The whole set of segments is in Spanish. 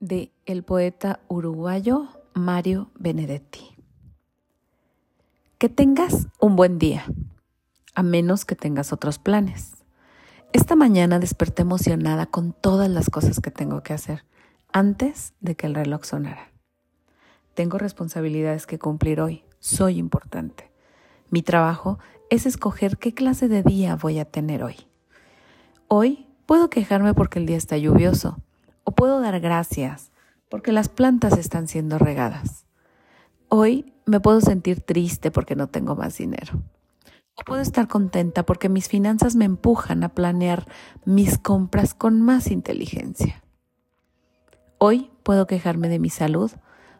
de el poeta uruguayo Mario Benedetti. Que tengas un buen día, a menos que tengas otros planes. Esta mañana desperté emocionada con todas las cosas que tengo que hacer antes de que el reloj sonara. Tengo responsabilidades que cumplir hoy, soy importante. Mi trabajo es escoger qué clase de día voy a tener hoy. Hoy puedo quejarme porque el día está lluvioso puedo dar gracias porque las plantas están siendo regadas. Hoy me puedo sentir triste porque no tengo más dinero. O puedo estar contenta porque mis finanzas me empujan a planear mis compras con más inteligencia. Hoy puedo quejarme de mi salud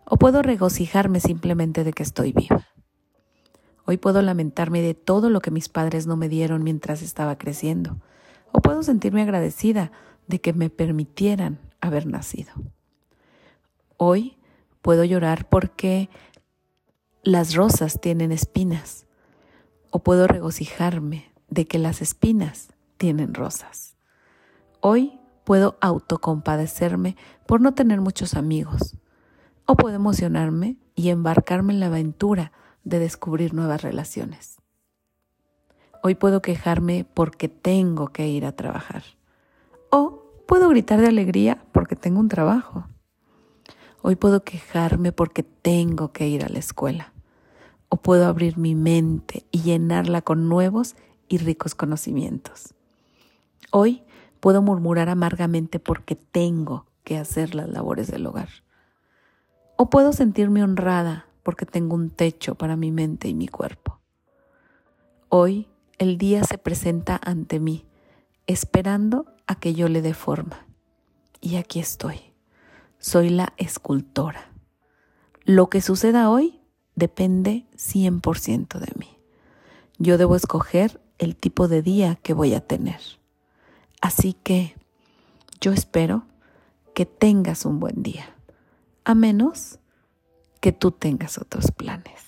o puedo regocijarme simplemente de que estoy viva. Hoy puedo lamentarme de todo lo que mis padres no me dieron mientras estaba creciendo. O puedo sentirme agradecida de que me permitieran haber nacido. Hoy puedo llorar porque las rosas tienen espinas o puedo regocijarme de que las espinas tienen rosas. Hoy puedo autocompadecerme por no tener muchos amigos o puedo emocionarme y embarcarme en la aventura de descubrir nuevas relaciones. Hoy puedo quejarme porque tengo que ir a trabajar o puedo gritar de alegría porque tengo un trabajo. Hoy puedo quejarme porque tengo que ir a la escuela. O puedo abrir mi mente y llenarla con nuevos y ricos conocimientos. Hoy puedo murmurar amargamente porque tengo que hacer las labores del hogar. O puedo sentirme honrada porque tengo un techo para mi mente y mi cuerpo. Hoy el día se presenta ante mí, esperando a que yo le dé forma. Y aquí estoy. Soy la escultora. Lo que suceda hoy depende 100% de mí. Yo debo escoger el tipo de día que voy a tener. Así que yo espero que tengas un buen día, a menos que tú tengas otros planes.